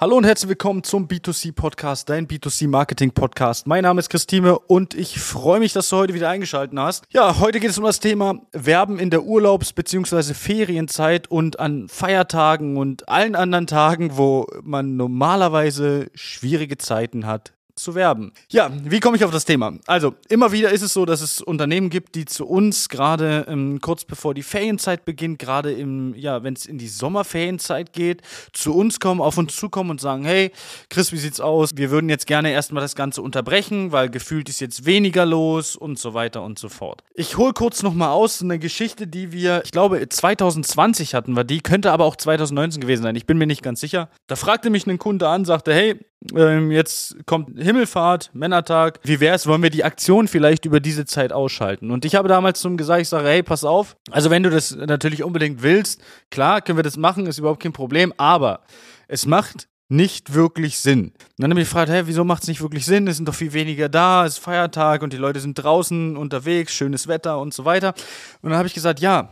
Hallo und herzlich willkommen zum B2C Podcast, dein B2C Marketing Podcast. Mein Name ist Christine und ich freue mich, dass du heute wieder eingeschaltet hast. Ja, heute geht es um das Thema Werben in der Urlaubs- bzw. Ferienzeit und an Feiertagen und allen anderen Tagen, wo man normalerweise schwierige Zeiten hat, zu werben. Ja, wie komme ich auf das Thema? Also, immer wieder ist es so, dass es Unternehmen gibt, die zu uns gerade ähm, kurz bevor die Ferienzeit beginnt, gerade im, ja, wenn es in die Sommerferienzeit geht, zu uns kommen, auf uns zukommen und sagen, hey, Chris, wie sieht's aus? Wir würden jetzt gerne erstmal das Ganze unterbrechen, weil gefühlt ist jetzt weniger los und so weiter und so fort. Ich hole kurz nochmal aus eine Geschichte, die wir, ich glaube, 2020 hatten wir die, könnte aber auch 2019 gewesen sein. Ich bin mir nicht ganz sicher. Da fragte mich ein Kunde an, sagte, hey, ähm, jetzt kommt Himmelfahrt, Männertag. Wie wäre es, wollen wir die Aktion vielleicht über diese Zeit ausschalten? Und ich habe damals zum gesagt, ich sage, hey, pass auf. Also wenn du das natürlich unbedingt willst, klar, können wir das machen, ist überhaupt kein Problem. Aber es macht nicht wirklich Sinn. Und dann habe ich gefragt, hey, wieso macht es nicht wirklich Sinn? Es sind doch viel weniger da, es ist Feiertag und die Leute sind draußen unterwegs, schönes Wetter und so weiter. Und dann habe ich gesagt, ja,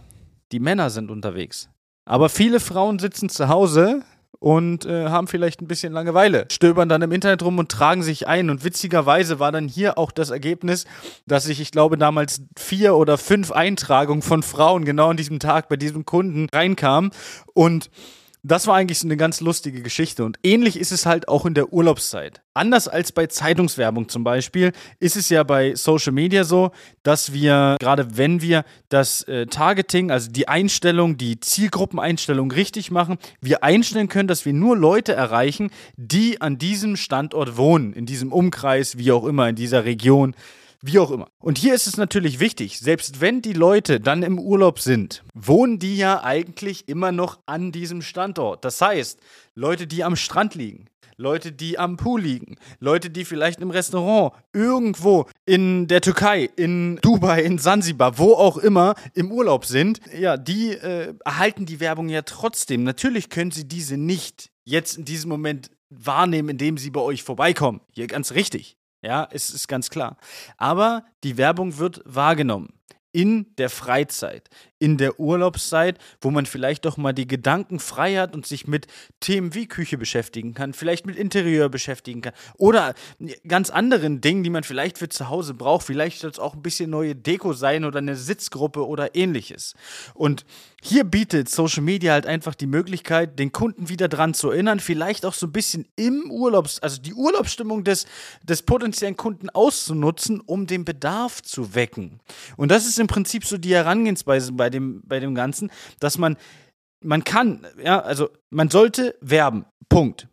die Männer sind unterwegs. Aber viele Frauen sitzen zu Hause und äh, haben vielleicht ein bisschen Langeweile, stöbern dann im Internet rum und tragen sich ein. Und witzigerweise war dann hier auch das Ergebnis, dass ich, ich glaube, damals vier oder fünf Eintragungen von Frauen genau an diesem Tag bei diesem Kunden reinkam. Und das war eigentlich so eine ganz lustige Geschichte. Und ähnlich ist es halt auch in der Urlaubszeit. Anders als bei Zeitungswerbung zum Beispiel, ist es ja bei Social Media so, dass wir, gerade wenn wir das äh, Targeting, also die Einstellung, die Zielgruppeneinstellung richtig machen, wir einstellen können, dass wir nur Leute erreichen, die an diesem Standort wohnen, in diesem Umkreis, wie auch immer, in dieser Region. Wie auch immer. Und hier ist es natürlich wichtig, selbst wenn die Leute dann im Urlaub sind, wohnen die ja eigentlich immer noch an diesem Standort. Das heißt, Leute, die am Strand liegen, Leute, die am Pool liegen, Leute, die vielleicht im Restaurant irgendwo in der Türkei, in Dubai, in Sansibar, wo auch immer im Urlaub sind, ja, die äh, erhalten die Werbung ja trotzdem. Natürlich können sie diese nicht jetzt in diesem Moment wahrnehmen, indem sie bei euch vorbeikommen. Hier ganz richtig. Ja, es ist ganz klar. Aber die Werbung wird wahrgenommen in der Freizeit, in der Urlaubszeit, wo man vielleicht doch mal die Gedanken frei hat und sich mit Themen wie Küche beschäftigen kann, vielleicht mit Interieur beschäftigen kann oder ganz anderen Dingen, die man vielleicht für zu Hause braucht. Vielleicht soll es auch ein bisschen neue Deko sein oder eine Sitzgruppe oder ähnliches. Und hier bietet Social Media halt einfach die Möglichkeit, den Kunden wieder dran zu erinnern, vielleicht auch so ein bisschen im Urlaubs, also die Urlaubsstimmung des, des potenziellen Kunden auszunutzen, um den Bedarf zu wecken. Und das ist im Prinzip so die Herangehensweise bei dem, bei dem Ganzen, dass man, man kann, ja, also man sollte werben. Punkt.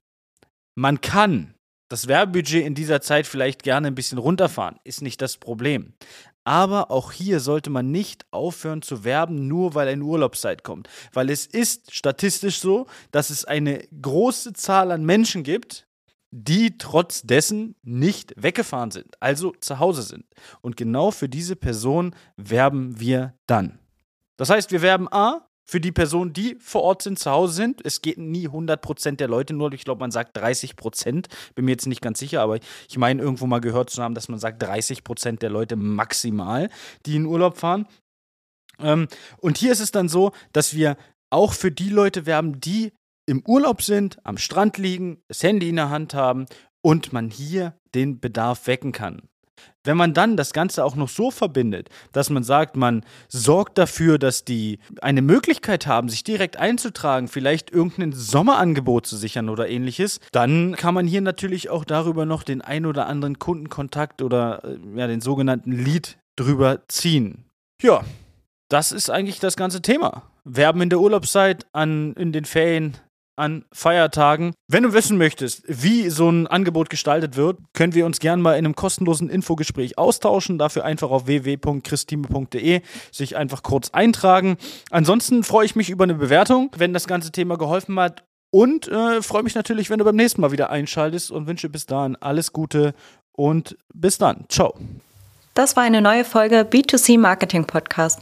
Man kann das Werbebudget in dieser Zeit vielleicht gerne ein bisschen runterfahren, ist nicht das Problem. Aber auch hier sollte man nicht aufhören zu werben, nur weil eine Urlaubszeit kommt. Weil es ist statistisch so, dass es eine große Zahl an Menschen gibt, die trotz dessen nicht weggefahren sind, also zu Hause sind. Und genau für diese Person werben wir dann. Das heißt, wir werben A für die Personen, die vor Ort sind, zu Hause sind. Es geht nie 100% der Leute nur, ich glaube, man sagt 30%, bin mir jetzt nicht ganz sicher, aber ich meine irgendwo mal gehört zu haben, dass man sagt 30% der Leute maximal, die in Urlaub fahren. Ähm, und hier ist es dann so, dass wir auch für die Leute werben, die im Urlaub sind, am Strand liegen, das Handy in der Hand haben und man hier den Bedarf wecken kann. Wenn man dann das Ganze auch noch so verbindet, dass man sagt, man sorgt dafür, dass die eine Möglichkeit haben, sich direkt einzutragen, vielleicht irgendein Sommerangebot zu sichern oder ähnliches, dann kann man hier natürlich auch darüber noch den ein oder anderen Kundenkontakt oder äh, ja, den sogenannten Lead drüber ziehen. Ja, das ist eigentlich das ganze Thema. Werben in der Urlaubszeit, an, in den Ferien, an Feiertagen. Wenn du wissen möchtest, wie so ein Angebot gestaltet wird, können wir uns gerne mal in einem kostenlosen Infogespräch austauschen. Dafür einfach auf www.christime.de sich einfach kurz eintragen. Ansonsten freue ich mich über eine Bewertung, wenn das ganze Thema geholfen hat. Und äh, freue mich natürlich, wenn du beim nächsten Mal wieder einschaltest und wünsche bis dahin alles Gute und bis dann. Ciao. Das war eine neue Folge B2C Marketing Podcast.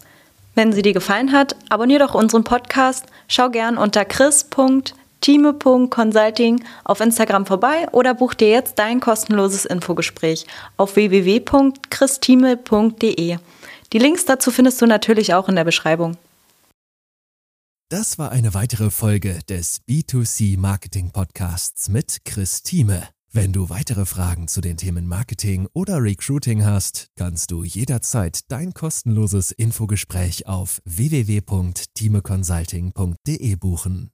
Wenn sie dir gefallen hat, abonniere doch unseren Podcast, schau gern unter chris.de time.consulting auf Instagram vorbei oder buch dir jetzt dein kostenloses Infogespräch auf www.christime.de. Die Links dazu findest du natürlich auch in der Beschreibung. Das war eine weitere Folge des B2C Marketing Podcasts mit Chris Thieme. Wenn du weitere Fragen zu den Themen Marketing oder Recruiting hast, kannst du jederzeit dein kostenloses Infogespräch auf www.timeconsulting.de buchen.